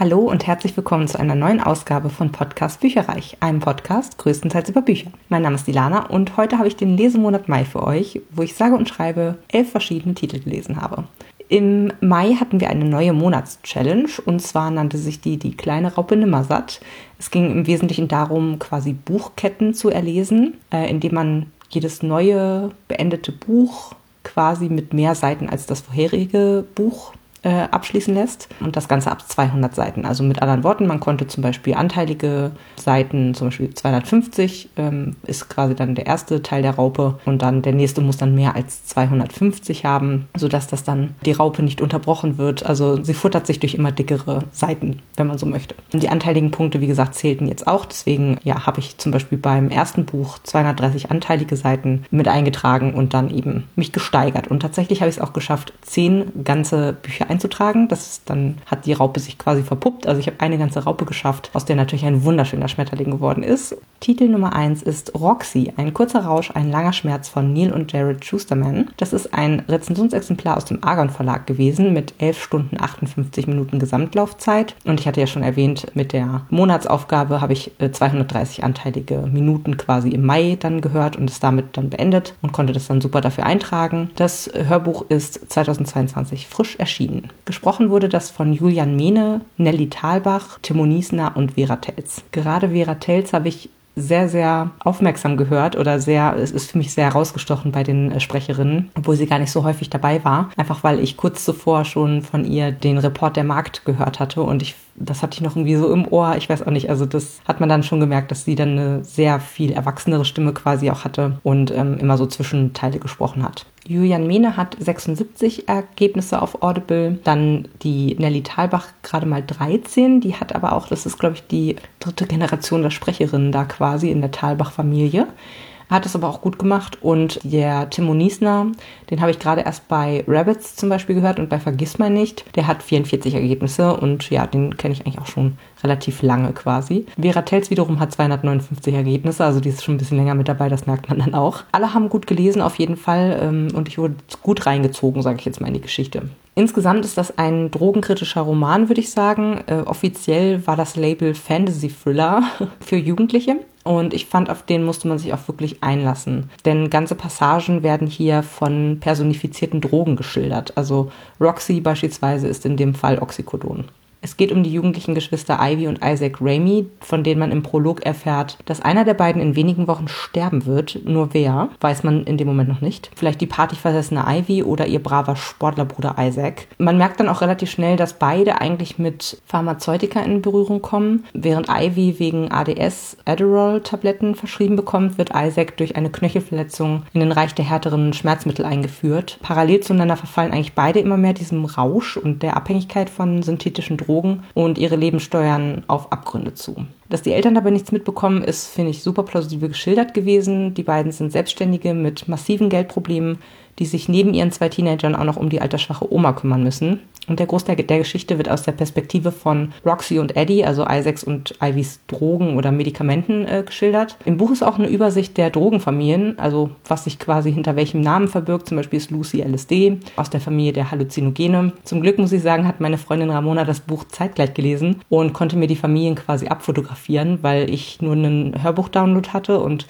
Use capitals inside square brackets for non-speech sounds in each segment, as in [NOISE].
Hallo und herzlich willkommen zu einer neuen Ausgabe von Podcast Bücherreich, einem Podcast größtenteils über Bücher. Mein Name ist Dilana und heute habe ich den Lesemonat Mai für euch, wo ich sage und schreibe elf verschiedene Titel gelesen habe. Im Mai hatten wir eine neue Monatschallenge und zwar nannte sich die die kleine Raupe Nimmersatt. Es ging im Wesentlichen darum, quasi Buchketten zu erlesen, äh, indem man jedes neue beendete Buch quasi mit mehr Seiten als das vorherige Buch äh, abschließen lässt. Und das Ganze ab 200 Seiten. Also mit anderen Worten, man konnte zum Beispiel anteilige Seiten, zum Beispiel 250 ähm, ist quasi dann der erste Teil der Raupe und dann der nächste muss dann mehr als 250 haben, sodass das dann die Raupe nicht unterbrochen wird. Also sie futtert sich durch immer dickere Seiten, wenn man so möchte. Und die anteiligen Punkte, wie gesagt, zählten jetzt auch. Deswegen ja, habe ich zum Beispiel beim ersten Buch 230 anteilige Seiten mit eingetragen und dann eben mich gesteigert. Und tatsächlich habe ich es auch geschafft, zehn ganze Bücher einzutragen. Das dann hat die Raupe sich quasi verpuppt. Also ich habe eine ganze Raupe geschafft, aus der natürlich ein wunderschöner Schmetterling geworden ist. Titel Nummer 1 ist Roxy, ein kurzer Rausch, ein langer Schmerz von Neil und Jared Schusterman. Das ist ein Rezensionsexemplar aus dem Argon Verlag gewesen mit 11 Stunden 58 Minuten Gesamtlaufzeit. Und ich hatte ja schon erwähnt, mit der Monatsaufgabe habe ich 230 äh, anteilige Minuten quasi im Mai dann gehört und es damit dann beendet und konnte das dann super dafür eintragen. Das Hörbuch ist 2022 frisch erschienen. Gesprochen wurde das von Julian Mehne, Nelly Thalbach, Timo Niesner und Vera Telz. Gerade Vera Telz habe ich sehr, sehr aufmerksam gehört oder sehr, es ist für mich sehr herausgestochen bei den äh, Sprecherinnen, obwohl sie gar nicht so häufig dabei war. Einfach weil ich kurz zuvor schon von ihr den Report der Markt gehört hatte und ich das hatte ich noch irgendwie so im Ohr. Ich weiß auch nicht. Also das hat man dann schon gemerkt, dass sie dann eine sehr viel erwachsenere Stimme quasi auch hatte und ähm, immer so Zwischenteile gesprochen hat. Julian Mehne hat 76 Ergebnisse auf Audible, dann die Nelly Thalbach gerade mal 13, die hat aber auch, das ist glaube ich die dritte Generation der Sprecherinnen da quasi in der Thalbach-Familie hat es aber auch gut gemacht. Und der Timo Niesner, den habe ich gerade erst bei Rabbits zum Beispiel gehört und bei Vergiss mal nicht. Der hat 44 Ergebnisse und ja, den kenne ich eigentlich auch schon relativ lange quasi. Vera Tells wiederum hat 259 Ergebnisse, also die ist schon ein bisschen länger mit dabei, das merkt man dann auch. Alle haben gut gelesen auf jeden Fall ähm, und ich wurde gut reingezogen, sage ich jetzt mal in die Geschichte. Insgesamt ist das ein drogenkritischer Roman, würde ich sagen. Äh, offiziell war das Label Fantasy Thriller [LAUGHS] für Jugendliche. Und ich fand, auf den musste man sich auch wirklich einlassen. Denn ganze Passagen werden hier von personifizierten Drogen geschildert. Also Roxy beispielsweise ist in dem Fall Oxycodon. Es geht um die jugendlichen Geschwister Ivy und Isaac Ramey, von denen man im Prolog erfährt, dass einer der beiden in wenigen Wochen sterben wird. Nur wer, weiß man in dem Moment noch nicht. Vielleicht die partyversessene Ivy oder ihr braver Sportlerbruder Isaac. Man merkt dann auch relativ schnell, dass beide eigentlich mit Pharmazeutika in Berührung kommen. Während Ivy wegen ADS Adderall-Tabletten verschrieben bekommt, wird Isaac durch eine Knöchelverletzung in den Reich der härteren Schmerzmittel eingeführt. Parallel zueinander verfallen eigentlich beide immer mehr diesem Rausch und der Abhängigkeit von synthetischen Drogen Drogen und ihre Leben steuern auf Abgründe zu. Dass die Eltern dabei nichts mitbekommen, ist, finde ich, super plausibel geschildert gewesen. Die beiden sind Selbstständige mit massiven Geldproblemen, die sich neben ihren zwei Teenagern auch noch um die altersschwache Oma kümmern müssen. Und der Großteil der Geschichte wird aus der Perspektive von Roxy und Eddie, also Isaacs und Ivys Drogen oder Medikamenten äh, geschildert. Im Buch ist auch eine Übersicht der Drogenfamilien, also was sich quasi hinter welchem Namen verbirgt. Zum Beispiel ist Lucy LSD aus der Familie der Halluzinogene. Zum Glück muss ich sagen, hat meine Freundin Ramona das Buch zeitgleich gelesen und konnte mir die Familien quasi abfotografieren, weil ich nur einen Hörbuch-Download hatte und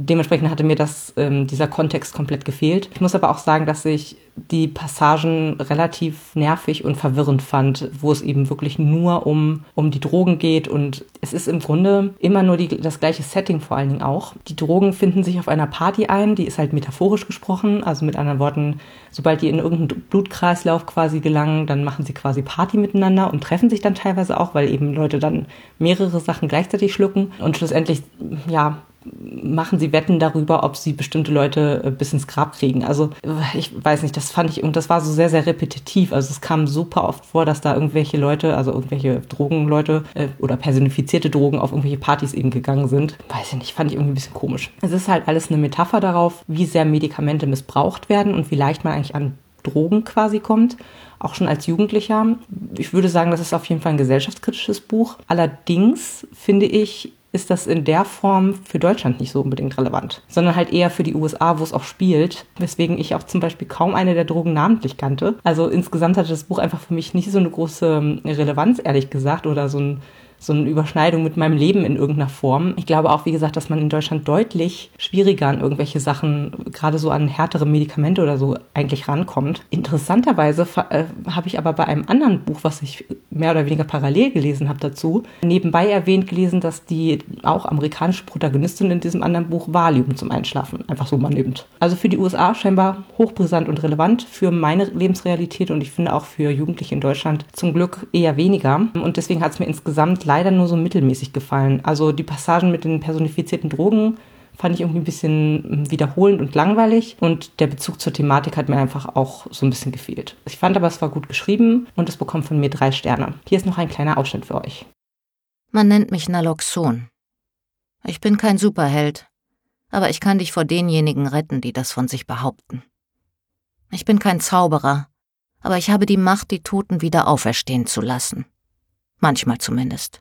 Dementsprechend hatte mir das, ähm, dieser Kontext komplett gefehlt. Ich muss aber auch sagen, dass ich die Passagen relativ nervig und verwirrend fand, wo es eben wirklich nur um, um die Drogen geht und es ist im Grunde immer nur die, das gleiche Setting vor allen Dingen auch. Die Drogen finden sich auf einer Party ein, die ist halt metaphorisch gesprochen, also mit anderen Worten, sobald die in irgendeinen Blutkreislauf quasi gelangen, dann machen sie quasi Party miteinander und treffen sich dann teilweise auch, weil eben Leute dann mehrere Sachen gleichzeitig schlucken und schlussendlich, ja, machen sie Wetten darüber, ob sie bestimmte Leute äh, bis ins Grab kriegen. Also ich weiß nicht, das fand ich und das war so sehr, sehr repetitiv. Also es kam super oft vor, dass da irgendwelche Leute, also irgendwelche Drogenleute äh, oder personifizierte Drogen auf irgendwelche Partys eben gegangen sind. Weiß ich nicht, fand ich irgendwie ein bisschen komisch. Es ist halt alles eine Metapher darauf, wie sehr Medikamente missbraucht werden und wie leicht man eigentlich an Drogen quasi kommt auch schon als Jugendlicher. Ich würde sagen, das ist auf jeden Fall ein gesellschaftskritisches Buch. Allerdings finde ich, ist das in der Form für Deutschland nicht so unbedingt relevant, sondern halt eher für die USA, wo es auch spielt, weswegen ich auch zum Beispiel kaum eine der Drogen namentlich kannte. Also insgesamt hatte das Buch einfach für mich nicht so eine große Relevanz, ehrlich gesagt, oder so ein so eine Überschneidung mit meinem Leben in irgendeiner Form. Ich glaube auch, wie gesagt, dass man in Deutschland deutlich schwieriger an irgendwelche Sachen, gerade so an härtere Medikamente oder so, eigentlich rankommt. Interessanterweise äh, habe ich aber bei einem anderen Buch, was ich mehr oder weniger parallel gelesen habe dazu, nebenbei erwähnt gelesen, dass die auch amerikanische Protagonistin in diesem anderen Buch Valium zum Einschlafen einfach so mal nimmt. Also für die USA scheinbar hochbrisant und relevant, für meine Lebensrealität und ich finde auch für Jugendliche in Deutschland zum Glück eher weniger. Und deswegen hat es mir insgesamt leider nur so mittelmäßig gefallen. Also die Passagen mit den personifizierten Drogen fand ich irgendwie ein bisschen hm, wiederholend und langweilig und der Bezug zur Thematik hat mir einfach auch so ein bisschen gefehlt. Ich fand aber, es war gut geschrieben und es bekommt von mir drei Sterne. Hier ist noch ein kleiner Ausschnitt für euch. Man nennt mich Naloxon. Ich bin kein Superheld, aber ich kann dich vor denjenigen retten, die das von sich behaupten. Ich bin kein Zauberer, aber ich habe die Macht, die Toten wieder auferstehen zu lassen. Manchmal zumindest.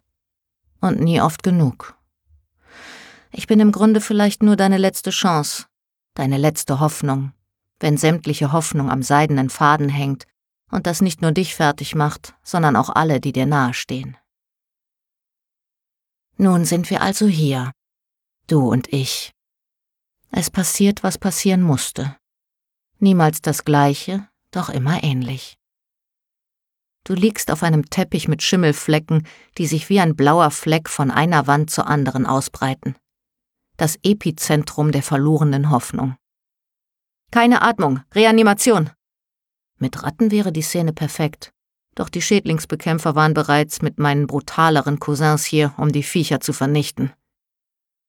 Und nie oft genug. Ich bin im Grunde vielleicht nur deine letzte Chance, deine letzte Hoffnung, wenn sämtliche Hoffnung am seidenen Faden hängt und das nicht nur dich fertig macht, sondern auch alle, die dir nahestehen. Nun sind wir also hier, du und ich. Es passiert, was passieren musste. Niemals das gleiche, doch immer ähnlich. Du liegst auf einem Teppich mit Schimmelflecken, die sich wie ein blauer Fleck von einer Wand zur anderen ausbreiten. Das Epizentrum der verlorenen Hoffnung. Keine Atmung, Reanimation. Mit Ratten wäre die Szene perfekt. Doch die Schädlingsbekämpfer waren bereits mit meinen brutaleren Cousins hier, um die Viecher zu vernichten.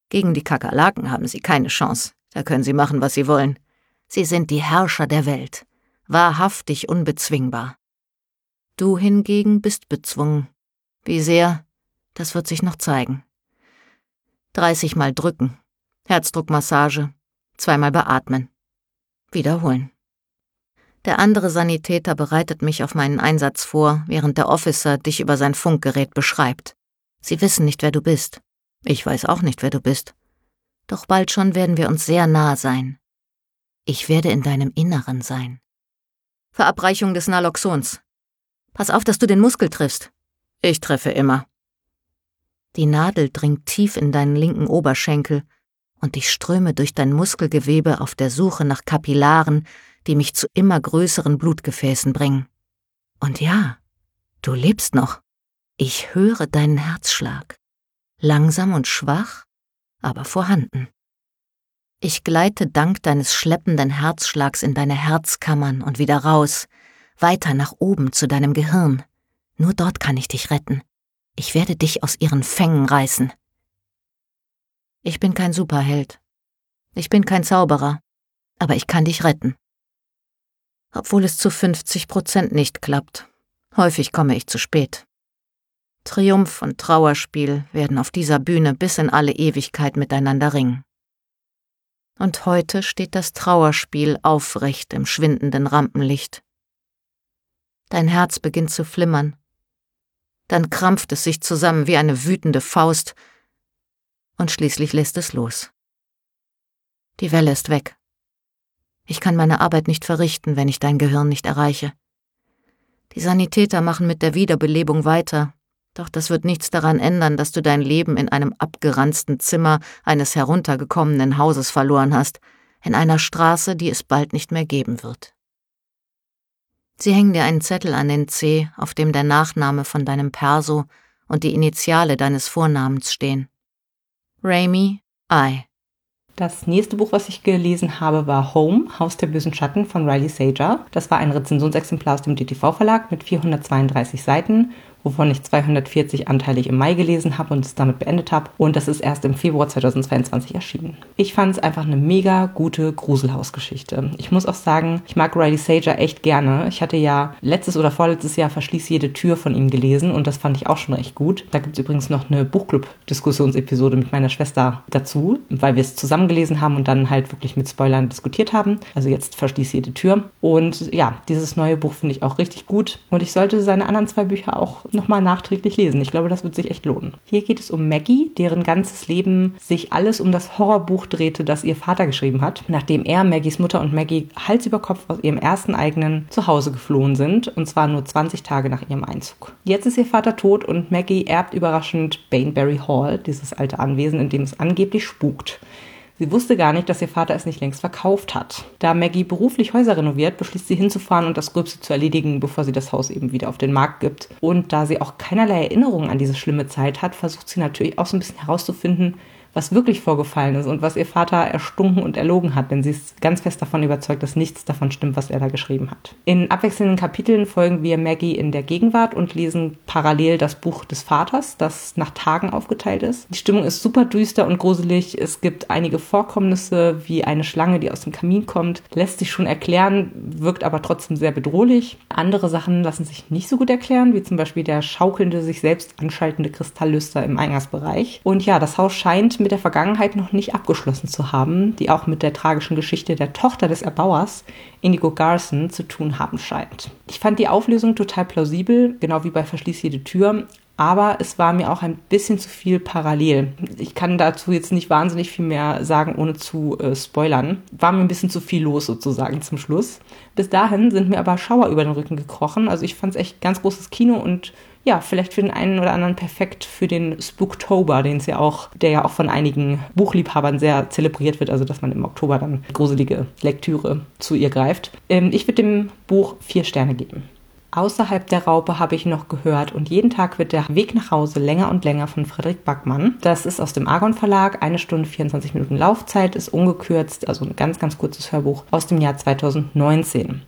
Gegen die Kakerlaken haben sie keine Chance. Da können sie machen, was sie wollen. Sie sind die Herrscher der Welt. Wahrhaftig unbezwingbar. Du hingegen bist bezwungen. Wie sehr, das wird sich noch zeigen. 30 Mal drücken, Herzdruckmassage, zweimal beatmen. Wiederholen. Der andere Sanitäter bereitet mich auf meinen Einsatz vor, während der Officer dich über sein Funkgerät beschreibt. Sie wissen nicht, wer du bist. Ich weiß auch nicht, wer du bist. Doch bald schon werden wir uns sehr nah sein. Ich werde in deinem Inneren sein. Verabreichung des Naloxons. Pass auf, dass du den Muskel triffst. Ich treffe immer. Die Nadel dringt tief in deinen linken Oberschenkel und ich ströme durch dein Muskelgewebe auf der Suche nach Kapillaren, die mich zu immer größeren Blutgefäßen bringen. Und ja, du lebst noch. Ich höre deinen Herzschlag. Langsam und schwach, aber vorhanden. Ich gleite dank deines schleppenden Herzschlags in deine Herzkammern und wieder raus, weiter nach oben zu deinem Gehirn. Nur dort kann ich dich retten. Ich werde dich aus ihren Fängen reißen. Ich bin kein Superheld. Ich bin kein Zauberer. Aber ich kann dich retten. Obwohl es zu 50 Prozent nicht klappt. Häufig komme ich zu spät. Triumph und Trauerspiel werden auf dieser Bühne bis in alle Ewigkeit miteinander ringen. Und heute steht das Trauerspiel aufrecht im schwindenden Rampenlicht. Dein Herz beginnt zu flimmern. Dann krampft es sich zusammen wie eine wütende Faust und schließlich lässt es los. Die Welle ist weg. Ich kann meine Arbeit nicht verrichten, wenn ich dein Gehirn nicht erreiche. Die Sanitäter machen mit der Wiederbelebung weiter, doch das wird nichts daran ändern, dass du dein Leben in einem abgeranzten Zimmer eines heruntergekommenen Hauses verloren hast, in einer Straße, die es bald nicht mehr geben wird. Sie hängen dir einen Zettel an den Zeh, auf dem der Nachname von deinem Perso und die Initiale deines Vornamens stehen. Raimi I. Das nächste Buch, was ich gelesen habe, war Home, Haus der bösen Schatten von Riley Sager. Das war ein Rezensionsexemplar aus dem DTV-Verlag mit 432 Seiten wovon ich 240 anteilig im Mai gelesen habe und es damit beendet habe. Und das ist erst im Februar 2022 erschienen. Ich fand es einfach eine mega gute Gruselhausgeschichte. Ich muss auch sagen, ich mag Riley Sager echt gerne. Ich hatte ja letztes oder vorletztes Jahr Verschließ jede Tür von ihm gelesen und das fand ich auch schon recht gut. Da gibt es übrigens noch eine Buchclub-Diskussionsepisode mit meiner Schwester dazu, weil wir es zusammen gelesen haben und dann halt wirklich mit Spoilern diskutiert haben. Also jetzt Verschließ jede Tür. Und ja, dieses neue Buch finde ich auch richtig gut und ich sollte seine anderen zwei Bücher auch nochmal nachträglich lesen. Ich glaube, das wird sich echt lohnen. Hier geht es um Maggie, deren ganzes Leben sich alles um das Horrorbuch drehte, das ihr Vater geschrieben hat, nachdem er, Maggies Mutter und Maggie Hals über Kopf aus ihrem ersten eigenen Zuhause geflohen sind, und zwar nur 20 Tage nach ihrem Einzug. Jetzt ist ihr Vater tot und Maggie erbt überraschend Baneberry Hall, dieses alte Anwesen, in dem es angeblich spukt. Sie wusste gar nicht, dass ihr Vater es nicht längst verkauft hat. Da Maggie beruflich Häuser renoviert, beschließt sie hinzufahren und das Gröbste zu erledigen, bevor sie das Haus eben wieder auf den Markt gibt. Und da sie auch keinerlei Erinnerungen an diese schlimme Zeit hat, versucht sie natürlich auch so ein bisschen herauszufinden, was wirklich vorgefallen ist und was ihr Vater erstunken und erlogen hat, denn sie ist ganz fest davon überzeugt, dass nichts davon stimmt, was er da geschrieben hat. In abwechselnden Kapiteln folgen wir Maggie in der Gegenwart und lesen parallel das Buch des Vaters, das nach Tagen aufgeteilt ist. Die Stimmung ist super düster und gruselig. Es gibt einige Vorkommnisse, wie eine Schlange, die aus dem Kamin kommt, lässt sich schon erklären, wirkt aber trotzdem sehr bedrohlich. Andere Sachen lassen sich nicht so gut erklären, wie zum Beispiel der schaukelnde, sich selbst anschaltende Kristalllüster im Eingangsbereich. Und ja, das Haus scheint mit mit der Vergangenheit noch nicht abgeschlossen zu haben, die auch mit der tragischen Geschichte der Tochter des Erbauers, Indigo Garson, zu tun haben scheint. Ich fand die Auflösung total plausibel, genau wie bei Verschließ jede Tür, aber es war mir auch ein bisschen zu viel parallel. Ich kann dazu jetzt nicht wahnsinnig viel mehr sagen, ohne zu äh, spoilern. War mir ein bisschen zu viel los sozusagen zum Schluss. Bis dahin sind mir aber Schauer über den Rücken gekrochen. Also ich fand es echt ganz großes Kino und ja, vielleicht für den einen oder anderen perfekt für den Spooktober, den ja auch, der ja auch von einigen Buchliebhabern sehr zelebriert wird, also dass man im Oktober dann gruselige Lektüre zu ihr greift. Ähm, ich würde dem Buch vier Sterne geben. Außerhalb der Raupe habe ich noch gehört und jeden Tag wird der Weg nach Hause länger und länger von Frederik Backmann. Das ist aus dem Argon Verlag, eine Stunde 24 Minuten Laufzeit, ist ungekürzt, also ein ganz, ganz kurzes Hörbuch aus dem Jahr 2019.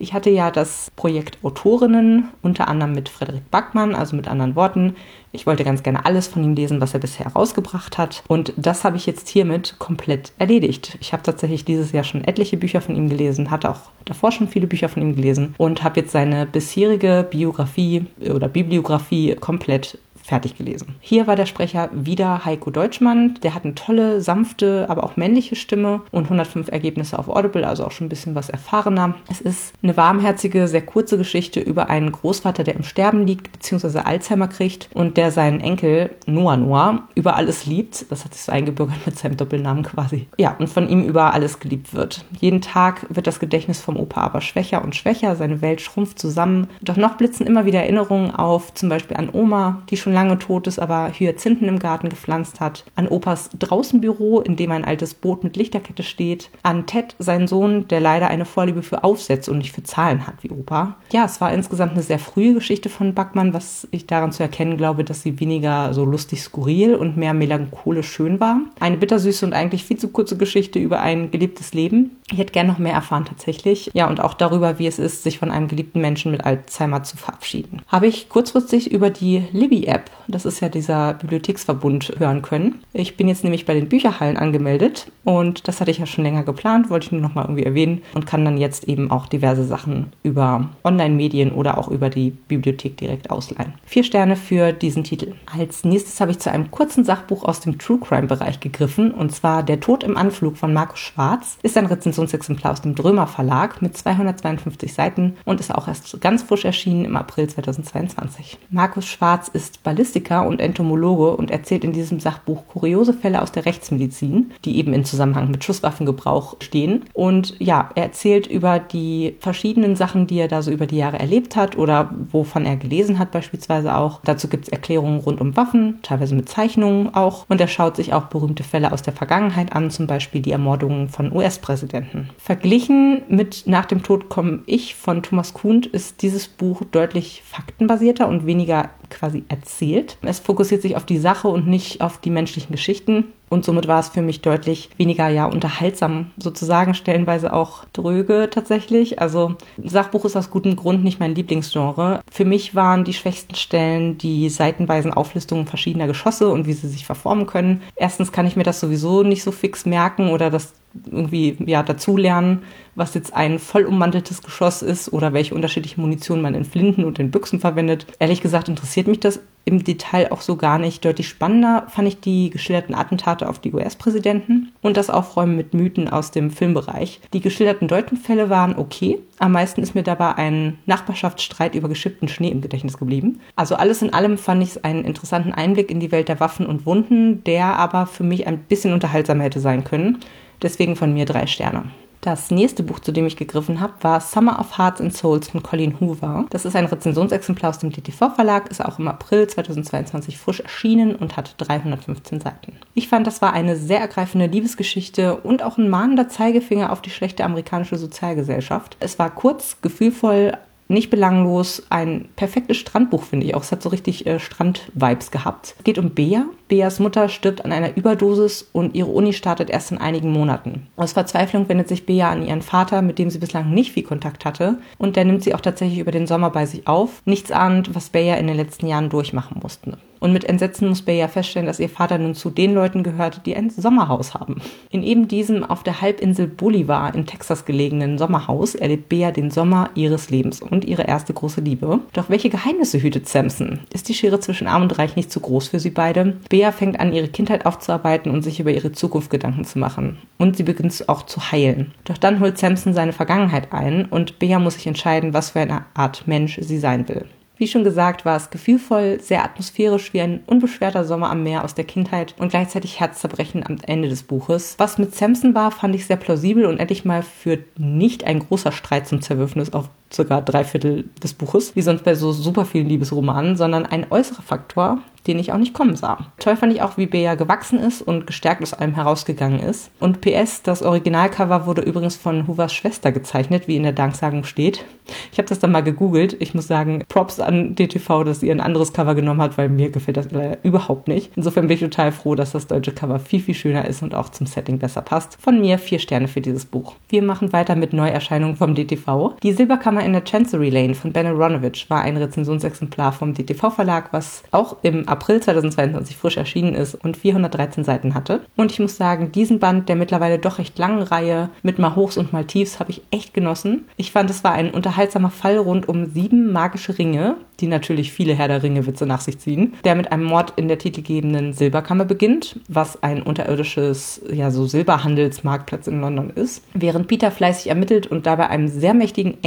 Ich hatte ja das Projekt Autorinnen, unter anderem mit Frederik Backmann, also mit anderen Worten. Ich wollte ganz gerne alles von ihm lesen, was er bisher herausgebracht hat. Und das habe ich jetzt hiermit komplett erledigt. Ich habe tatsächlich dieses Jahr schon etliche Bücher von ihm gelesen, hatte auch davor schon viele Bücher von ihm gelesen und habe jetzt seine bisherige Biografie oder Bibliografie komplett fertig gelesen. Hier war der Sprecher wieder Heiko Deutschmann. Der hat eine tolle, sanfte, aber auch männliche Stimme und 105 Ergebnisse auf Audible, also auch schon ein bisschen was erfahrener. Es ist eine warmherzige, sehr kurze Geschichte über einen Großvater, der im Sterben liegt, beziehungsweise Alzheimer kriegt und der seinen Enkel Noah Noah über alles liebt. Das hat sich so eingebürgert mit seinem Doppelnamen quasi. Ja, und von ihm über alles geliebt wird. Jeden Tag wird das Gedächtnis vom Opa aber schwächer und schwächer. Seine Welt schrumpft zusammen. Doch noch blitzen immer wieder Erinnerungen auf, zum Beispiel an Oma, die schon lange tot ist, aber Hyazinthen im Garten gepflanzt hat, an Opas Draußenbüro, in dem ein altes Boot mit Lichterkette steht, an Ted, seinen Sohn, der leider eine Vorliebe für Aufsätze und nicht für Zahlen hat wie Opa. Ja, es war insgesamt eine sehr frühe Geschichte von Backmann, was ich daran zu erkennen glaube, dass sie weniger so lustig skurril und mehr melancholisch schön war. Eine bittersüße und eigentlich viel zu kurze Geschichte über ein geliebtes Leben. Ich hätte gerne noch mehr erfahren tatsächlich. Ja, und auch darüber, wie es ist, sich von einem geliebten Menschen mit Alzheimer zu verabschieden. Habe ich kurzfristig über die Libby-App, das ist ja dieser Bibliotheksverbund, hören können. Ich bin jetzt nämlich bei den Bücherhallen angemeldet und das hatte ich ja schon länger geplant, wollte ich nur noch mal irgendwie erwähnen und kann dann jetzt eben auch diverse Sachen über Online-Medien oder auch über die Bibliothek direkt ausleihen. Vier Sterne für diesen Titel. Als nächstes habe ich zu einem kurzen Sachbuch aus dem True Crime-Bereich gegriffen und zwar Der Tod im Anflug von Markus Schwarz. Ist ein Rezensionsexemplar aus dem Drömer Verlag mit 252 Seiten und ist auch erst ganz frisch erschienen im April 2022. Markus Schwarz ist Ballistik Statistiker und Entomologe und erzählt in diesem Sachbuch kuriose Fälle aus der Rechtsmedizin, die eben in Zusammenhang mit Schusswaffengebrauch stehen. Und ja, er erzählt über die verschiedenen Sachen, die er da so über die Jahre erlebt hat oder wovon er gelesen hat beispielsweise auch. Dazu gibt es Erklärungen rund um Waffen, teilweise mit Zeichnungen auch. Und er schaut sich auch berühmte Fälle aus der Vergangenheit an, zum Beispiel die Ermordungen von US-Präsidenten. Verglichen mit Nach dem Tod komme ich von Thomas Kuhn ist dieses Buch deutlich faktenbasierter und weniger quasi erzählt. Es fokussiert sich auf die Sache und nicht auf die menschlichen Geschichten. Und somit war es für mich deutlich weniger ja unterhaltsam, sozusagen stellenweise auch dröge tatsächlich. Also Sachbuch ist aus gutem Grund nicht mein Lieblingsgenre. Für mich waren die schwächsten Stellen die seitenweisen Auflistungen verschiedener Geschosse und wie sie sich verformen können. Erstens kann ich mir das sowieso nicht so fix merken oder das irgendwie ja dazulernen, was jetzt ein voll ummanteltes Geschoss ist oder welche unterschiedliche Munition man in Flinten und in Büchsen verwendet. Ehrlich gesagt interessiert mich das im Detail auch so gar nicht. Deutlich spannender fand ich die geschilderten Attentate auf die US-Präsidenten und das Aufräumen mit Mythen aus dem Filmbereich. Die geschilderten Deutenfälle waren okay. Am meisten ist mir dabei ein Nachbarschaftsstreit über geschippten Schnee im Gedächtnis geblieben. Also alles in allem fand ich es einen interessanten Einblick in die Welt der Waffen und Wunden, der aber für mich ein bisschen unterhaltsamer hätte sein können. Deswegen von mir drei Sterne. Das nächste Buch, zu dem ich gegriffen habe, war Summer of Hearts and Souls von Colleen Hoover. Das ist ein Rezensionsexemplar aus dem DTV Verlag, ist auch im April 2022 frisch erschienen und hat 315 Seiten. Ich fand, das war eine sehr ergreifende Liebesgeschichte und auch ein mahnender Zeigefinger auf die schlechte amerikanische Sozialgesellschaft. Es war kurz, gefühlvoll, nicht belanglos, ein perfektes Strandbuch, finde ich auch. Es hat so richtig äh, Strand-Vibes gehabt. Es geht um Bea. Beas Mutter stirbt an einer Überdosis und ihre Uni startet erst in einigen Monaten. Aus Verzweiflung wendet sich Bea an ihren Vater, mit dem sie bislang nicht viel Kontakt hatte. Und der nimmt sie auch tatsächlich über den Sommer bei sich auf. Nichts ahnt, was Bea in den letzten Jahren durchmachen musste. Und mit Entsetzen muss Bea feststellen, dass ihr Vater nun zu den Leuten gehört, die ein Sommerhaus haben. In eben diesem auf der Halbinsel Bolivar in Texas gelegenen Sommerhaus erlebt Bea den Sommer ihres Lebens und ihre erste große Liebe. Doch welche Geheimnisse hütet Samson? Ist die Schere zwischen Arm und Reich nicht zu groß für sie beide? Bea fängt an, ihre Kindheit aufzuarbeiten und sich über ihre Zukunft Gedanken zu machen. Und sie beginnt auch zu heilen. Doch dann holt Samson seine Vergangenheit ein und Bea muss sich entscheiden, was für eine Art Mensch sie sein will. Wie schon gesagt, war es gefühlvoll, sehr atmosphärisch wie ein unbeschwerter Sommer am Meer aus der Kindheit und gleichzeitig Herzzerbrechen am Ende des Buches. Was mit Samson war, fand ich sehr plausibel und endlich mal führt nicht ein großer Streit zum Zerwürfnis auf circa drei Viertel des Buches, wie sonst bei so super vielen Liebesromanen, sondern ein äußerer Faktor, den ich auch nicht kommen sah. Toll fand ich auch, wie Bea gewachsen ist und gestärkt aus allem herausgegangen ist. Und PS, das Originalcover wurde übrigens von Hoovers Schwester gezeichnet, wie in der Danksagung steht. Ich habe das dann mal gegoogelt. Ich muss sagen, Props an DTV, dass ihr ein anderes Cover genommen hat, weil mir gefällt das leider überhaupt nicht. Insofern bin ich total froh, dass das deutsche Cover viel, viel schöner ist und auch zum Setting besser passt. Von mir vier Sterne für dieses Buch. Wir machen weiter mit Neuerscheinungen vom DTV. Die Silberkammer in der Chancery Lane von Ben Aronovich war ein Rezensionsexemplar vom DTV Verlag, was auch im April 2022 frisch erschienen ist und 413 Seiten hatte. Und ich muss sagen, diesen Band der mittlerweile doch recht langen Reihe mit mal Hochs und mal Tiefs habe ich echt genossen. Ich fand, es war ein unterhaltsamer Fall rund um sieben magische Ringe, die natürlich viele Herr der Ringe-Witze nach sich ziehen, der mit einem Mord in der titelgebenden Silberkammer beginnt, was ein unterirdisches, ja, so Silberhandelsmarktplatz in London ist. Während Peter fleißig ermittelt und dabei einem sehr mächtigen,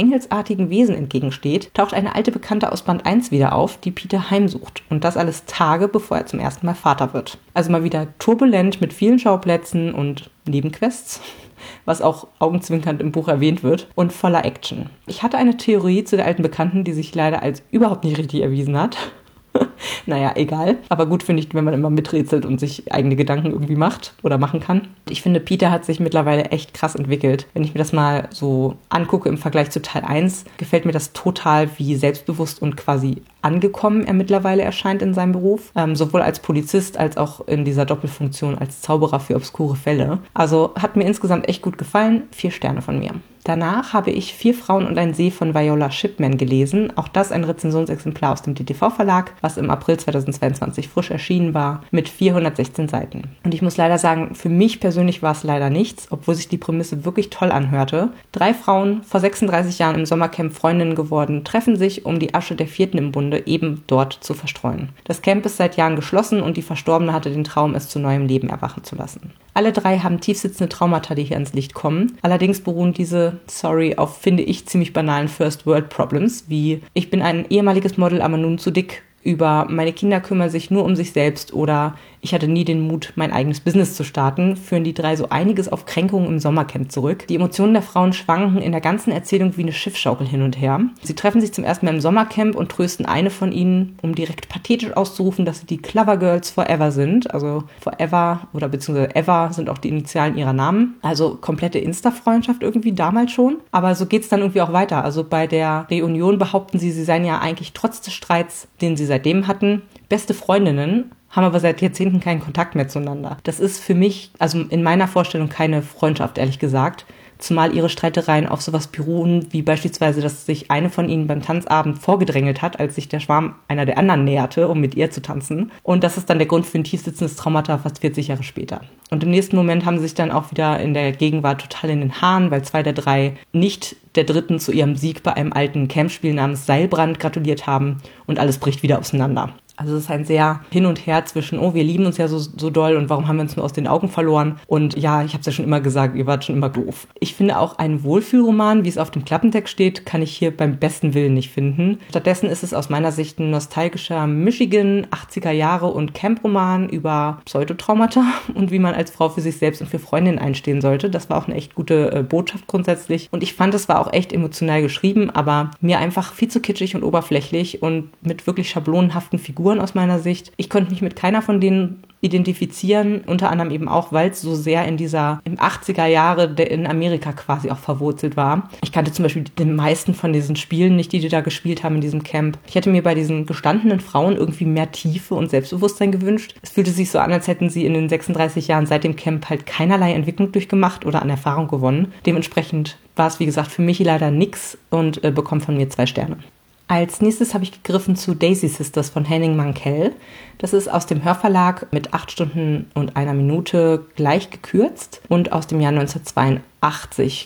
engelsartigen Wesen entgegensteht, taucht eine alte Bekannte aus Band 1 wieder auf, die Peter heimsucht. Und das alles Tage, bevor er zum ersten Mal Vater wird. Also mal wieder turbulent mit vielen Schauplätzen und Nebenquests [LAUGHS] was auch augenzwinkernd im Buch erwähnt wird, und voller Action. Ich hatte eine Theorie zu der alten Bekannten, die sich leider als überhaupt nicht richtig erwiesen hat. [LAUGHS] naja, egal. Aber gut finde ich, wenn man immer miträtselt und sich eigene Gedanken irgendwie macht oder machen kann. Ich finde, Peter hat sich mittlerweile echt krass entwickelt. Wenn ich mir das mal so angucke im Vergleich zu Teil 1, gefällt mir das total, wie selbstbewusst und quasi angekommen er mittlerweile erscheint in seinem Beruf. Ähm, sowohl als Polizist als auch in dieser Doppelfunktion als Zauberer für obskure Fälle. Also hat mir insgesamt echt gut gefallen. Vier Sterne von mir. Danach habe ich Vier Frauen und ein See von Viola Shipman gelesen. Auch das ein Rezensionsexemplar aus dem DTV-Verlag, was im April 2022 frisch erschienen war, mit 416 Seiten. Und ich muss leider sagen, für mich persönlich war es leider nichts, obwohl sich die Prämisse wirklich toll anhörte. Drei Frauen, vor 36 Jahren im Sommercamp Freundinnen geworden, treffen sich, um die Asche der vierten im Bunde eben dort zu verstreuen. Das Camp ist seit Jahren geschlossen und die Verstorbene hatte den Traum, es zu neuem Leben erwachen zu lassen. Alle drei haben tiefsitzende Traumata, die hier ans Licht kommen. Allerdings beruhen diese, sorry, auf, finde ich, ziemlich banalen First World Problems, wie ich bin ein ehemaliges Model, aber nun zu dick über meine Kinder kümmern sich nur um sich selbst oder ich hatte nie den Mut, mein eigenes Business zu starten, führen die drei so einiges auf Kränkungen im Sommercamp zurück. Die Emotionen der Frauen schwanken in der ganzen Erzählung wie eine Schiffschaukel hin und her. Sie treffen sich zum ersten Mal im Sommercamp und trösten eine von ihnen, um direkt pathetisch auszurufen, dass sie die Clever Girls Forever sind. Also Forever oder beziehungsweise Ever sind auch die Initialen ihrer Namen. Also komplette Insta-Freundschaft irgendwie damals schon. Aber so geht's dann irgendwie auch weiter. Also bei der Reunion behaupten sie, sie seien ja eigentlich trotz des Streits, den sie seitdem hatten, beste Freundinnen haben aber seit Jahrzehnten keinen Kontakt mehr zueinander. Das ist für mich, also in meiner Vorstellung, keine Freundschaft, ehrlich gesagt. Zumal ihre Streitereien auf sowas beruhen, wie beispielsweise, dass sich eine von ihnen beim Tanzabend vorgedrängelt hat, als sich der Schwarm einer der anderen näherte, um mit ihr zu tanzen. Und das ist dann der Grund für ein tiefsitzendes Traumata fast 40 Jahre später. Und im nächsten Moment haben sie sich dann auch wieder in der Gegenwart total in den Haaren, weil zwei der drei nicht der dritten zu ihrem Sieg bei einem alten Campspiel namens Seilbrand gratuliert haben und alles bricht wieder auseinander. Also es ist ein sehr hin und her zwischen, oh, wir lieben uns ja so, so doll und warum haben wir uns nur aus den Augen verloren? Und ja, ich habe es ja schon immer gesagt, ihr wart schon immer doof. Ich finde auch ein Wohlfühlroman, wie es auf dem Klappentext steht, kann ich hier beim besten Willen nicht finden. Stattdessen ist es aus meiner Sicht ein nostalgischer Michigan 80er Jahre und Camp-Roman über Pseudotraumata [LAUGHS] und wie man als Frau für sich selbst und für Freundinnen einstehen sollte. Das war auch eine echt gute äh, Botschaft grundsätzlich. Und ich fand, es war auch echt emotional geschrieben, aber mir einfach viel zu kitschig und oberflächlich und mit wirklich schablonenhaften Figuren aus meiner Sicht. Ich konnte mich mit keiner von denen identifizieren, unter anderem eben auch, weil es so sehr in dieser, im 80er Jahre in Amerika quasi auch verwurzelt war. Ich kannte zum Beispiel den meisten von diesen Spielen nicht, die die da gespielt haben in diesem Camp. Ich hätte mir bei diesen gestandenen Frauen irgendwie mehr Tiefe und Selbstbewusstsein gewünscht. Es fühlte sich so an, als hätten sie in den 36 Jahren seit dem Camp halt keinerlei Entwicklung durchgemacht oder an Erfahrung gewonnen. Dementsprechend war es, wie gesagt, für mich leider nix und äh, bekommt von mir zwei Sterne. Als nächstes habe ich gegriffen zu Daisy Sisters von Henning Mankell. Das ist aus dem Hörverlag mit acht Stunden und einer Minute gleich gekürzt und aus dem Jahr 1982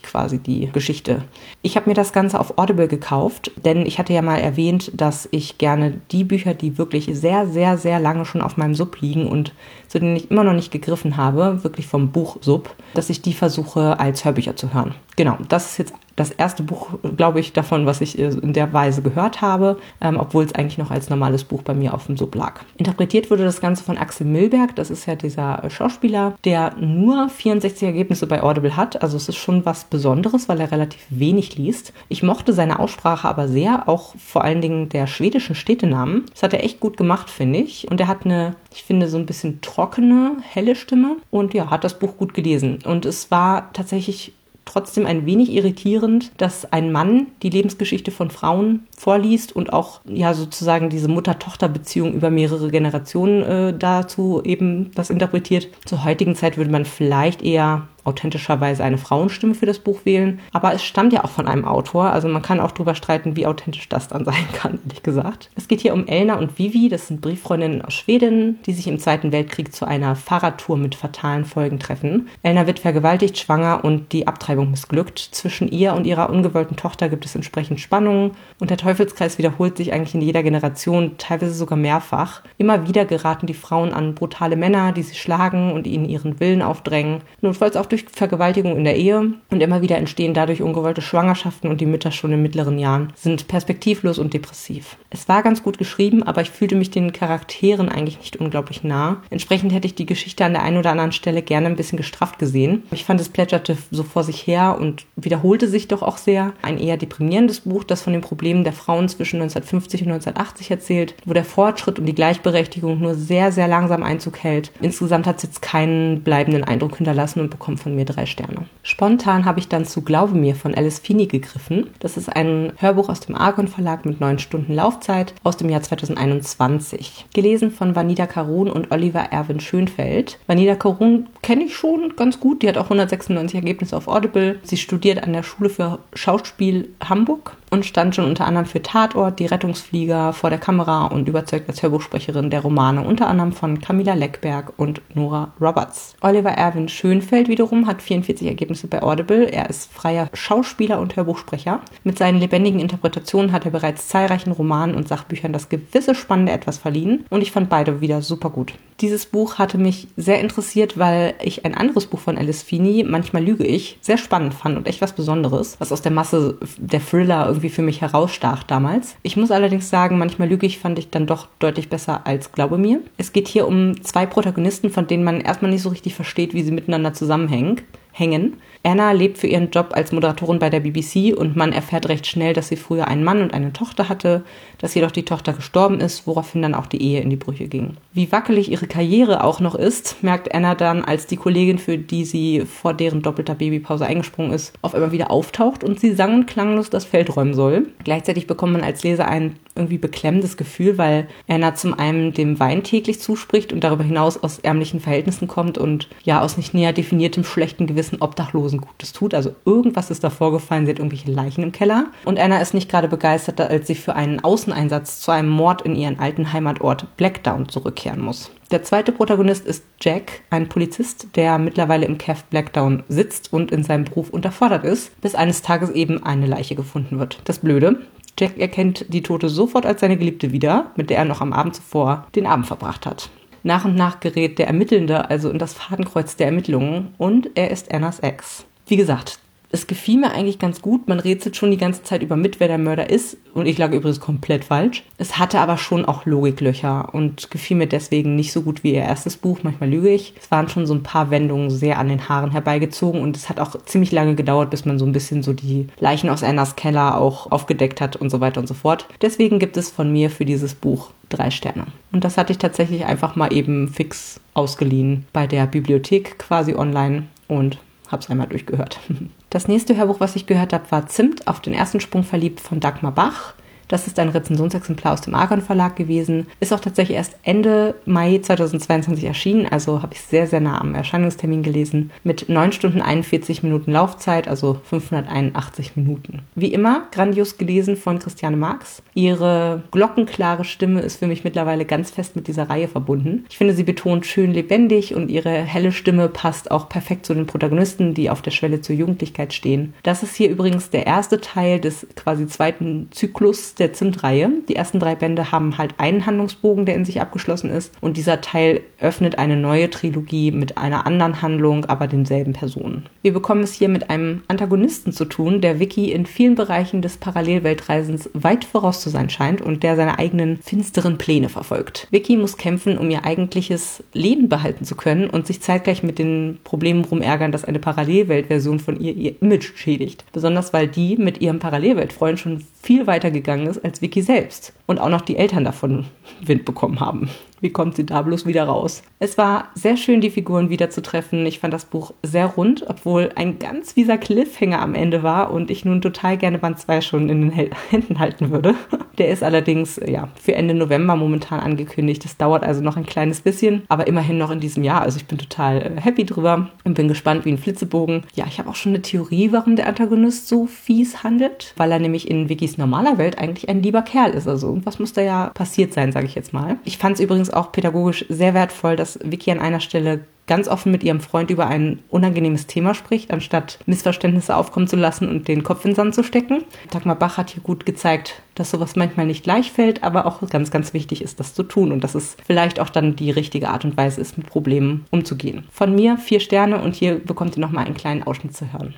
quasi die Geschichte. Ich habe mir das Ganze auf Audible gekauft, denn ich hatte ja mal erwähnt, dass ich gerne die Bücher, die wirklich sehr, sehr, sehr lange schon auf meinem Sub liegen und zu denen ich immer noch nicht gegriffen habe, wirklich vom Buch Sub, dass ich die versuche als Hörbücher zu hören. Genau, das ist jetzt das erste Buch, glaube ich, davon, was ich äh, in der Weise gehört habe, ähm, obwohl es eigentlich noch als normales Buch bei mir auf dem Sub lag. Interpretiert wurde das Ganze von Axel Milberg, das ist ja dieser äh, Schauspieler, der nur 64 Ergebnisse bei Audible hat. Also es ist schon was Besonderes, weil er relativ wenig liest. Ich mochte seine Aussprache aber sehr, auch vor allen Dingen der schwedischen Städtenamen. Das hat er echt gut gemacht, finde ich. Und er hat eine, ich finde, so ein bisschen trockene, helle Stimme und ja, hat das Buch gut gelesen. Und es war tatsächlich trotzdem ein wenig irritierend, dass ein Mann die Lebensgeschichte von Frauen vorliest und auch ja sozusagen diese Mutter-Tochter-Beziehung über mehrere Generationen äh, dazu eben das interpretiert. Zur heutigen Zeit würde man vielleicht eher authentischerweise eine Frauenstimme für das Buch wählen. Aber es stammt ja auch von einem Autor, also man kann auch drüber streiten, wie authentisch das dann [LAUGHS] sein kann, ehrlich gesagt. Es geht hier um Elna und Vivi, das sind Brieffreundinnen aus Schweden, die sich im Zweiten Weltkrieg zu einer Fahrradtour mit fatalen Folgen treffen. Elna wird vergewaltigt, schwanger und die Abtreibung missglückt. Zwischen ihr und ihrer ungewollten Tochter gibt es entsprechend Spannungen und der Teufelskreis wiederholt sich eigentlich in jeder Generation, teilweise sogar mehrfach. Immer wieder geraten die Frauen an brutale Männer, die sie schlagen und ihnen ihren Willen aufdrängen, notfalls auch durch durch Vergewaltigung in der Ehe und immer wieder entstehen dadurch ungewollte Schwangerschaften und die Mütter schon in mittleren Jahren sind perspektivlos und depressiv. Es war ganz gut geschrieben, aber ich fühlte mich den Charakteren eigentlich nicht unglaublich nah. Entsprechend hätte ich die Geschichte an der einen oder anderen Stelle gerne ein bisschen gestrafft gesehen. Ich fand, es plätscherte so vor sich her und wiederholte sich doch auch sehr. Ein eher deprimierendes Buch, das von den Problemen der Frauen zwischen 1950 und 1980 erzählt, wo der Fortschritt und die Gleichberechtigung nur sehr, sehr langsam Einzug hält. Insgesamt hat es jetzt keinen bleibenden Eindruck hinterlassen und bekommt von mir drei Sterne. Spontan habe ich dann zu Glaube mir von Alice Feeney gegriffen. Das ist ein Hörbuch aus dem Argon Verlag mit neun Stunden Laufzeit aus dem Jahr 2021. Gelesen von Vanida Karun und Oliver Erwin Schönfeld. Vanida Karun kenne ich schon ganz gut. Die hat auch 196 Ergebnisse auf Audible. Sie studiert an der Schule für Schauspiel Hamburg und stand schon unter anderem für Tatort, die Rettungsflieger vor der Kamera und überzeugt als Hörbuchsprecherin der Romane unter anderem von Camilla Leckberg und Nora Roberts. Oliver Erwin Schönfeld wiederum hat 44 Ergebnisse bei Audible. Er ist freier Schauspieler und Hörbuchsprecher. Mit seinen lebendigen Interpretationen hat er bereits zahlreichen Romanen und Sachbüchern das gewisse spannende Etwas verliehen und ich fand beide wieder super gut. Dieses Buch hatte mich sehr interessiert, weil ich ein anderes Buch von Alice Feeney, Manchmal lüge ich, sehr spannend fand und echt was Besonderes, was aus der Masse der Thriller irgendwie für mich herausstach damals. Ich muss allerdings sagen, Manchmal lüge ich fand ich dann doch deutlich besser als Glaube mir. Es geht hier um zwei Protagonisten, von denen man erstmal nicht so richtig versteht, wie sie miteinander zusammenhängen hängen. Anna lebt für ihren Job als Moderatorin bei der BBC und man erfährt recht schnell, dass sie früher einen Mann und eine Tochter hatte, dass jedoch die Tochter gestorben ist, woraufhin dann auch die Ehe in die Brüche ging. Wie wackelig ihre Karriere auch noch ist, merkt Anna dann, als die Kollegin, für die sie vor deren doppelter Babypause eingesprungen ist, auf einmal wieder auftaucht und sie sang und klanglos das Feld räumen soll. Gleichzeitig bekommt man als Leser ein irgendwie beklemmendes Gefühl, weil Anna zum einen dem Wein täglich zuspricht und darüber hinaus aus ärmlichen Verhältnissen kommt und ja aus nicht näher definiertem schlechten Gewissen Obdachlosen Gutes tut. Also irgendwas ist da vorgefallen, sie hat irgendwelche Leichen im Keller. Und Anna ist nicht gerade begeistert, als sie für einen Außeneinsatz zu einem Mord in ihren alten Heimatort Blackdown zurückkehren muss. Der zweite Protagonist ist Jack, ein Polizist, der mittlerweile im Cav Blackdown sitzt und in seinem Beruf unterfordert ist, bis eines Tages eben eine Leiche gefunden wird. Das Blöde, Jack erkennt die Tote sofort als seine Geliebte wieder, mit der er noch am Abend zuvor den Abend verbracht hat. Nach und nach gerät der Ermittelnde also in das Fadenkreuz der Ermittlungen und er ist Annas Ex. Wie gesagt, es gefiel mir eigentlich ganz gut. Man rätselt schon die ganze Zeit über mit, wer der Mörder ist. Und ich lag übrigens komplett falsch. Es hatte aber schon auch Logiklöcher und gefiel mir deswegen nicht so gut wie ihr erstes Buch. Manchmal lüge ich. Es waren schon so ein paar Wendungen sehr an den Haaren herbeigezogen und es hat auch ziemlich lange gedauert, bis man so ein bisschen so die Leichen aus Annas Keller auch aufgedeckt hat und so weiter und so fort. Deswegen gibt es von mir für dieses Buch drei Sterne. Und das hatte ich tatsächlich einfach mal eben fix ausgeliehen bei der Bibliothek quasi online und habe es einmal durchgehört. [LAUGHS] Das nächste Hörbuch, was ich gehört habe, war Zimt auf den ersten Sprung verliebt von Dagmar Bach. Das ist ein Rezensionsexemplar aus dem Argon Verlag gewesen. Ist auch tatsächlich erst Ende Mai 2022 erschienen, also habe ich sehr, sehr nah am Erscheinungstermin gelesen. Mit 9 Stunden 41 Minuten Laufzeit, also 581 Minuten. Wie immer, grandios gelesen von Christiane Marx. Ihre glockenklare Stimme ist für mich mittlerweile ganz fest mit dieser Reihe verbunden. Ich finde, sie betont schön lebendig und ihre helle Stimme passt auch perfekt zu den Protagonisten, die auf der Schwelle zur Jugendlichkeit stehen. Das ist hier übrigens der erste Teil des quasi zweiten Zyklus der Zimt-Reihe. Die ersten drei Bände haben halt einen Handlungsbogen, der in sich abgeschlossen ist. Und dieser Teil öffnet eine neue Trilogie mit einer anderen Handlung, aber denselben Personen. Wir bekommen es hier mit einem Antagonisten zu tun, der Vicky in vielen Bereichen des Parallelweltreisens weit voraus zu sein scheint und der seine eigenen finsteren Pläne verfolgt. Vicky muss kämpfen, um ihr eigentliches Leben behalten zu können und sich zeitgleich mit den Problemen rumärgern, dass eine Parallelweltversion von ihr ihr Image schädigt. Besonders weil die mit ihrem Parallelweltfreund schon viel weiter gegangen ist als Vicky selbst. Und auch noch die Eltern davon Wind bekommen haben. Wie kommt sie da bloß wieder raus? Es war sehr schön, die Figuren wiederzutreffen. Ich fand das Buch sehr rund, obwohl ein ganz fieser Cliffhanger am Ende war und ich nun total gerne Band 2 schon in den [LAUGHS] Händen halten würde. Der ist allerdings ja für Ende November momentan angekündigt. Das dauert also noch ein kleines bisschen, aber immerhin noch in diesem Jahr. Also ich bin total äh, happy drüber und bin gespannt wie ein Flitzebogen. Ja, ich habe auch schon eine Theorie, warum der Antagonist so fies handelt, weil er nämlich in Vickys normaler Welt eigentlich ein lieber Kerl ist. Also irgendwas muss da ja passiert sein, sage ich jetzt mal. Ich fand es übrigens auch pädagogisch sehr wertvoll, dass Vicky an einer Stelle ganz offen mit ihrem Freund über ein unangenehmes Thema spricht, anstatt Missverständnisse aufkommen zu lassen und den Kopf in den Sand zu stecken. Dagmar Bach hat hier gut gezeigt, dass sowas manchmal nicht leicht fällt, aber auch ganz, ganz wichtig ist, das zu tun und dass es vielleicht auch dann die richtige Art und Weise ist, mit Problemen umzugehen. Von mir vier Sterne und hier bekommt ihr nochmal einen kleinen Ausschnitt zu hören.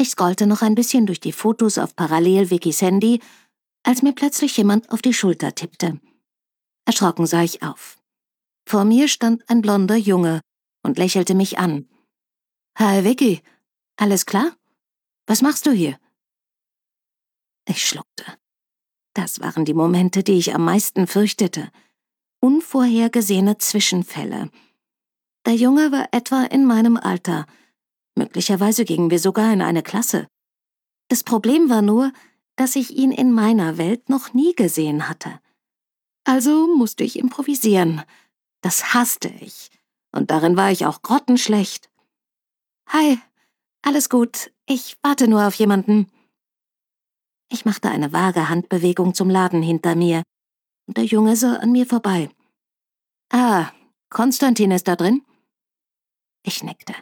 Ich scrollte noch ein bisschen durch die Fotos auf Parallel Wikis Handy, als mir plötzlich jemand auf die Schulter tippte. Erschrocken sah ich auf. Vor mir stand ein blonder Junge und lächelte mich an. Hi Vicky, alles klar? Was machst du hier? Ich schluckte. Das waren die Momente, die ich am meisten fürchtete. Unvorhergesehene Zwischenfälle. Der Junge war etwa in meinem Alter. Möglicherweise gingen wir sogar in eine Klasse. Das Problem war nur, dass ich ihn in meiner Welt noch nie gesehen hatte. Also musste ich improvisieren. Das hasste ich. Und darin war ich auch grottenschlecht. Hi, alles gut. Ich warte nur auf jemanden. Ich machte eine vage Handbewegung zum Laden hinter mir, und der Junge sah an mir vorbei. Ah, Konstantin ist da drin? Ich nickte.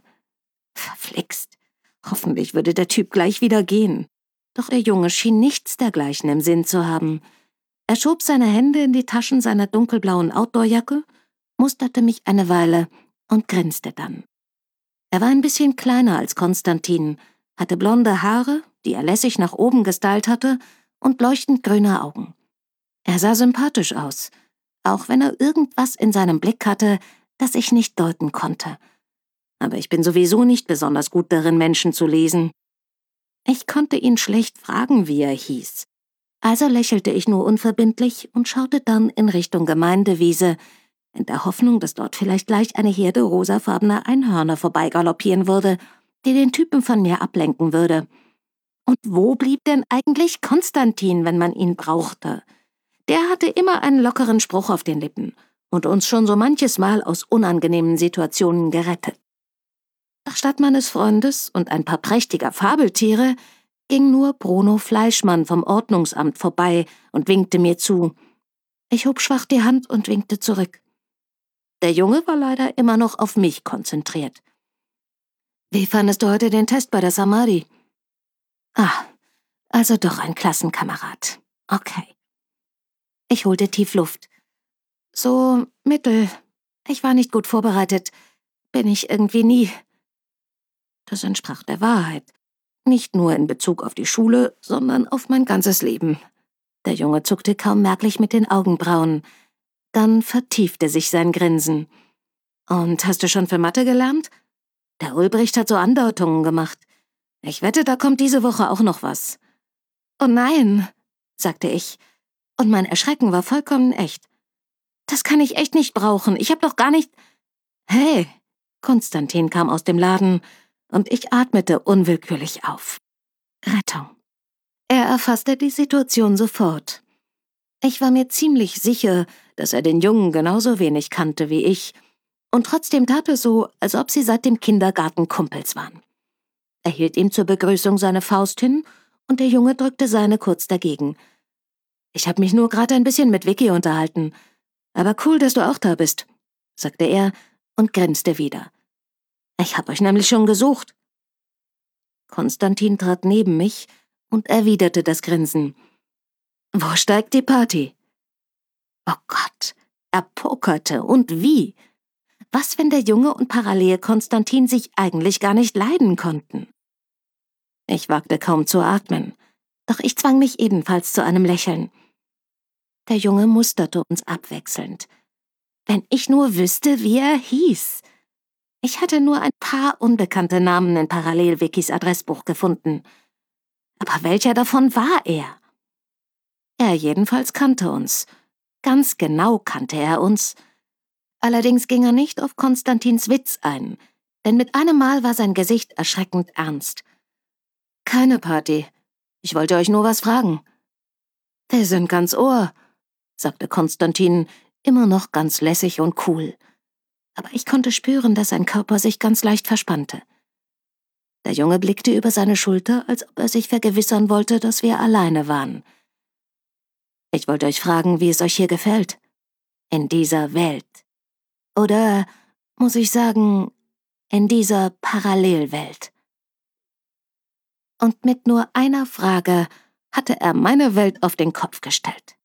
Verflixt. Hoffentlich würde der Typ gleich wieder gehen. Doch der Junge schien nichts dergleichen im Sinn zu haben. Er schob seine Hände in die Taschen seiner dunkelblauen Outdoorjacke, musterte mich eine Weile und grinste dann. Er war ein bisschen kleiner als Konstantin, hatte blonde Haare, die er lässig nach oben gestylt hatte, und leuchtend grüne Augen. Er sah sympathisch aus, auch wenn er irgendwas in seinem Blick hatte, das ich nicht deuten konnte. Aber ich bin sowieso nicht besonders gut darin, Menschen zu lesen. Ich konnte ihn schlecht fragen, wie er hieß. Also lächelte ich nur unverbindlich und schaute dann in Richtung Gemeindewiese, in der Hoffnung, dass dort vielleicht gleich eine Herde rosafarbener Einhörner vorbeigaloppieren würde, die den Typen von mir ablenken würde. Und wo blieb denn eigentlich Konstantin, wenn man ihn brauchte? Der hatte immer einen lockeren Spruch auf den Lippen und uns schon so manches Mal aus unangenehmen Situationen gerettet. Doch statt meines Freundes und ein paar prächtiger Fabeltiere ging nur Bruno Fleischmann vom Ordnungsamt vorbei und winkte mir zu. Ich hob schwach die Hand und winkte zurück. Der Junge war leider immer noch auf mich konzentriert. Wie fandest du heute den Test bei der Samari? Ah, also doch ein Klassenkamerad. Okay. Ich holte tief Luft. So mittel. Ich war nicht gut vorbereitet. Bin ich irgendwie nie. Das entsprach der Wahrheit. Nicht nur in Bezug auf die Schule, sondern auf mein ganzes Leben. Der Junge zuckte kaum merklich mit den Augenbrauen. Dann vertiefte sich sein Grinsen. Und hast du schon für Mathe gelernt? Der Ulbricht hat so Andeutungen gemacht. Ich wette, da kommt diese Woche auch noch was. Oh nein, sagte ich, und mein Erschrecken war vollkommen echt. Das kann ich echt nicht brauchen. Ich hab doch gar nicht. Hey! Konstantin kam aus dem Laden und ich atmete unwillkürlich auf. Rettung. Er erfasste die Situation sofort. Ich war mir ziemlich sicher, dass er den Jungen genauso wenig kannte wie ich, und trotzdem tat er so, als ob sie seit dem Kindergarten Kumpels waren. Er hielt ihm zur Begrüßung seine Faust hin, und der Junge drückte seine kurz dagegen. Ich habe mich nur gerade ein bisschen mit Vicky unterhalten. Aber cool, dass du auch da bist, sagte er und grinste wieder. Ich hab euch nämlich schon gesucht. Konstantin trat neben mich und erwiderte das Grinsen. Wo steigt die Party? Oh Gott, er pokerte und wie? Was, wenn der Junge und parallel Konstantin sich eigentlich gar nicht leiden konnten? Ich wagte kaum zu atmen, doch ich zwang mich ebenfalls zu einem Lächeln. Der Junge musterte uns abwechselnd. Wenn ich nur wüsste, wie er hieß. Ich hatte nur ein paar unbekannte Namen in Parallelwikis Adressbuch gefunden. Aber welcher davon war er? Er jedenfalls kannte uns. Ganz genau kannte er uns. Allerdings ging er nicht auf Konstantins Witz ein, denn mit einem Mal war sein Gesicht erschreckend ernst. Keine Party. Ich wollte euch nur was fragen. Wir sind ganz ohr, sagte Konstantin, immer noch ganz lässig und cool. Aber ich konnte spüren, dass sein Körper sich ganz leicht verspannte. Der Junge blickte über seine Schulter, als ob er sich vergewissern wollte, dass wir alleine waren. Ich wollte euch fragen, wie es euch hier gefällt. In dieser Welt. Oder, muss ich sagen, in dieser Parallelwelt. Und mit nur einer Frage hatte er meine Welt auf den Kopf gestellt.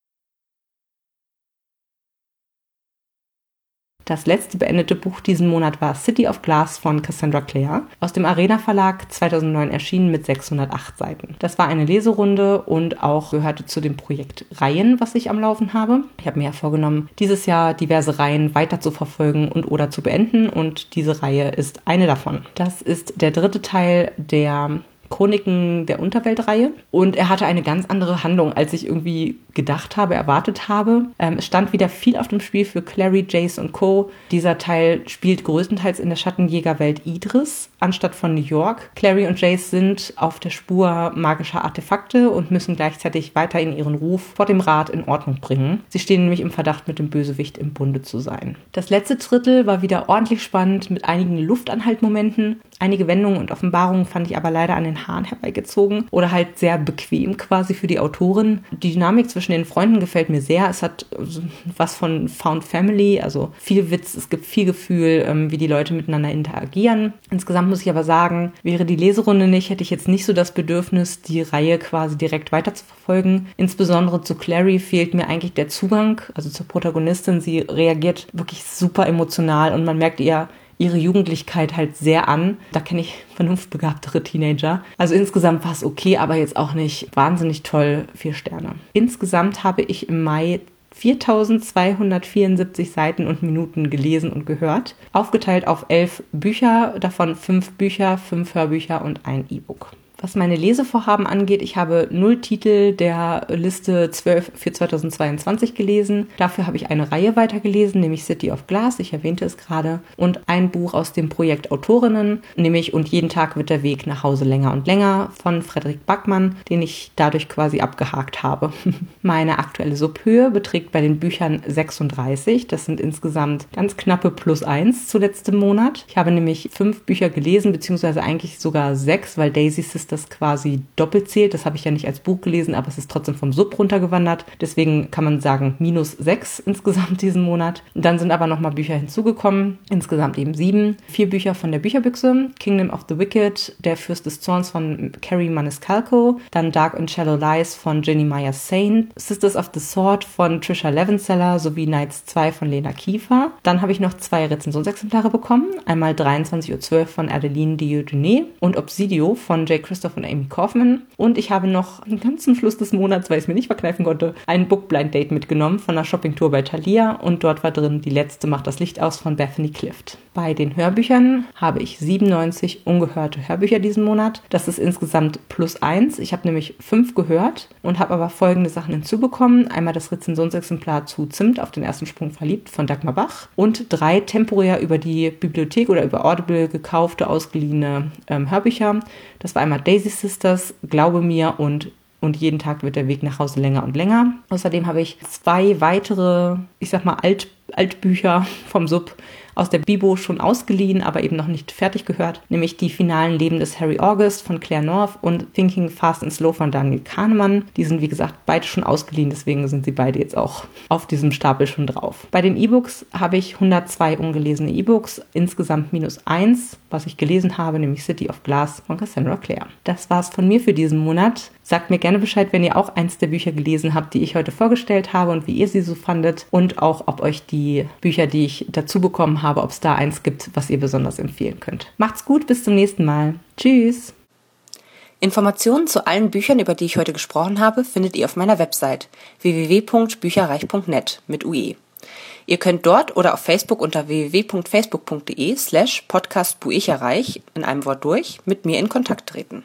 Das letzte beendete Buch diesen Monat war City of Glass von Cassandra Clare, aus dem Arena Verlag 2009 erschienen mit 608 Seiten. Das war eine Leserunde und auch gehörte zu dem Projekt Reihen, was ich am Laufen habe. Ich habe mir ja vorgenommen, dieses Jahr diverse Reihen weiter zu verfolgen und oder zu beenden und diese Reihe ist eine davon. Das ist der dritte Teil der Chroniken der Unterweltreihe. Und er hatte eine ganz andere Handlung, als ich irgendwie gedacht habe, erwartet habe. Ähm, es stand wieder viel auf dem Spiel für Clary, Jace und Co. Dieser Teil spielt größtenteils in der Schattenjägerwelt Idris anstatt von New York. Clary und Jace sind auf der Spur magischer Artefakte und müssen gleichzeitig weiterhin ihren Ruf vor dem Rat in Ordnung bringen. Sie stehen nämlich im Verdacht, mit dem Bösewicht im Bunde zu sein. Das letzte Drittel war wieder ordentlich spannend mit einigen Luftanhaltmenten. Einige Wendungen und Offenbarungen fand ich aber leider an den Haaren herbeigezogen oder halt sehr bequem quasi für die Autorin. Die Dynamik zwischen den Freunden gefällt mir sehr. Es hat was von Found Family, also viel Witz, es gibt viel Gefühl, ähm, wie die Leute miteinander interagieren. Insgesamt muss ich aber sagen, wäre die Leserunde nicht, hätte ich jetzt nicht so das Bedürfnis, die Reihe quasi direkt weiter zu verfolgen. Insbesondere zu Clary fehlt mir eigentlich der Zugang, also zur Protagonistin. Sie reagiert wirklich super emotional und man merkt ihr ihre Jugendlichkeit halt sehr an. Da kenne ich [LAUGHS] vernunftbegabtere Teenager. Also insgesamt war es okay, aber jetzt auch nicht wahnsinnig toll. Vier Sterne. Insgesamt habe ich im Mai 4274 Seiten und Minuten gelesen und gehört, aufgeteilt auf elf Bücher, davon fünf Bücher, fünf Hörbücher und ein E-Book. Was meine Lesevorhaben angeht, ich habe null Titel der Liste 12 für 2022 gelesen. Dafür habe ich eine Reihe weitergelesen, nämlich City of Glass, ich erwähnte es gerade, und ein Buch aus dem Projekt Autorinnen, nämlich Und jeden Tag wird der Weg nach Hause länger und länger von Frederik Backmann, den ich dadurch quasi abgehakt habe. [LAUGHS] Meine aktuelle Subhöhe beträgt bei den Büchern 36. Das sind insgesamt ganz knappe plus eins zu letztem Monat. Ich habe nämlich fünf Bücher gelesen, beziehungsweise eigentlich sogar sechs, weil Daisy Sister das quasi doppelt zählt. Das habe ich ja nicht als Buch gelesen, aber es ist trotzdem vom Sub runtergewandert. Deswegen kann man sagen, minus sechs [LAUGHS] insgesamt diesen Monat. Dann sind aber nochmal Bücher hinzugekommen. Insgesamt eben sieben. Vier Bücher von der Bücherbüchse. Kingdom of the Wicked, Der Fürst des Zorns von Carrie Maniscalco. Dann Dark and Shallow Lies von Jenny Meyer Saint. Sisters of the Sword von Trisha Levenseller sowie Knights 2 von Lena Kiefer. Dann habe ich noch zwei Rezensionsexemplare bekommen. Einmal 23.12 Uhr von Adeline Dieudonné und Obsidio von Jay Christoph und Amy Kaufman. Und ich habe noch den ganzen Schluss des Monats, weil ich es mir nicht verkneifen konnte, ein Bookblind Date mitgenommen von einer Shoppingtour bei Thalia und dort war drin Die letzte macht das Licht aus von Bethany Clift. Bei den Hörbüchern habe ich 97 ungehörte Hörbücher diesen Monat. Das ist insgesamt plus eins. Ich habe nämlich fünf gehört und habe aber folgende Sachen hinzubekommen. Einmal das Rezensionsexemplar zu Zimt auf den ersten Sprung verliebt von Dagmar Bach und drei temporär über die Bibliothek oder über Audible gekaufte, ausgeliehene ähm, Hörbücher. Das war einmal Daisy Sisters, Glaube mir und und jeden Tag wird der Weg nach Hause länger und länger. Außerdem habe ich zwei weitere, ich sag mal, Alt, Altbücher vom Sub aus der Bibo schon ausgeliehen, aber eben noch nicht fertig gehört, nämlich die finalen Leben des Harry August von Claire North und Thinking Fast and Slow von Daniel Kahnemann. Die sind wie gesagt beide schon ausgeliehen, deswegen sind sie beide jetzt auch auf diesem Stapel schon drauf. Bei den E-Books habe ich 102 ungelesene E-Books, insgesamt minus eins, was ich gelesen habe, nämlich City of Glass von Cassandra Clare. Das war's von mir für diesen Monat. Sagt mir gerne Bescheid, wenn ihr auch eins der Bücher gelesen habt, die ich heute vorgestellt habe und wie ihr sie so fandet und auch, ob euch die Bücher, die ich dazu bekommen habe, ob es da eins gibt, was ihr besonders empfehlen könnt. Macht's gut, bis zum nächsten Mal. Tschüss! Informationen zu allen Büchern, über die ich heute gesprochen habe, findet ihr auf meiner Website www.bücherreich.net mit UE. Ihr könnt dort oder auf Facebook unter www.facebook.de slash podcastbuicherreich in einem Wort durch mit mir in Kontakt treten.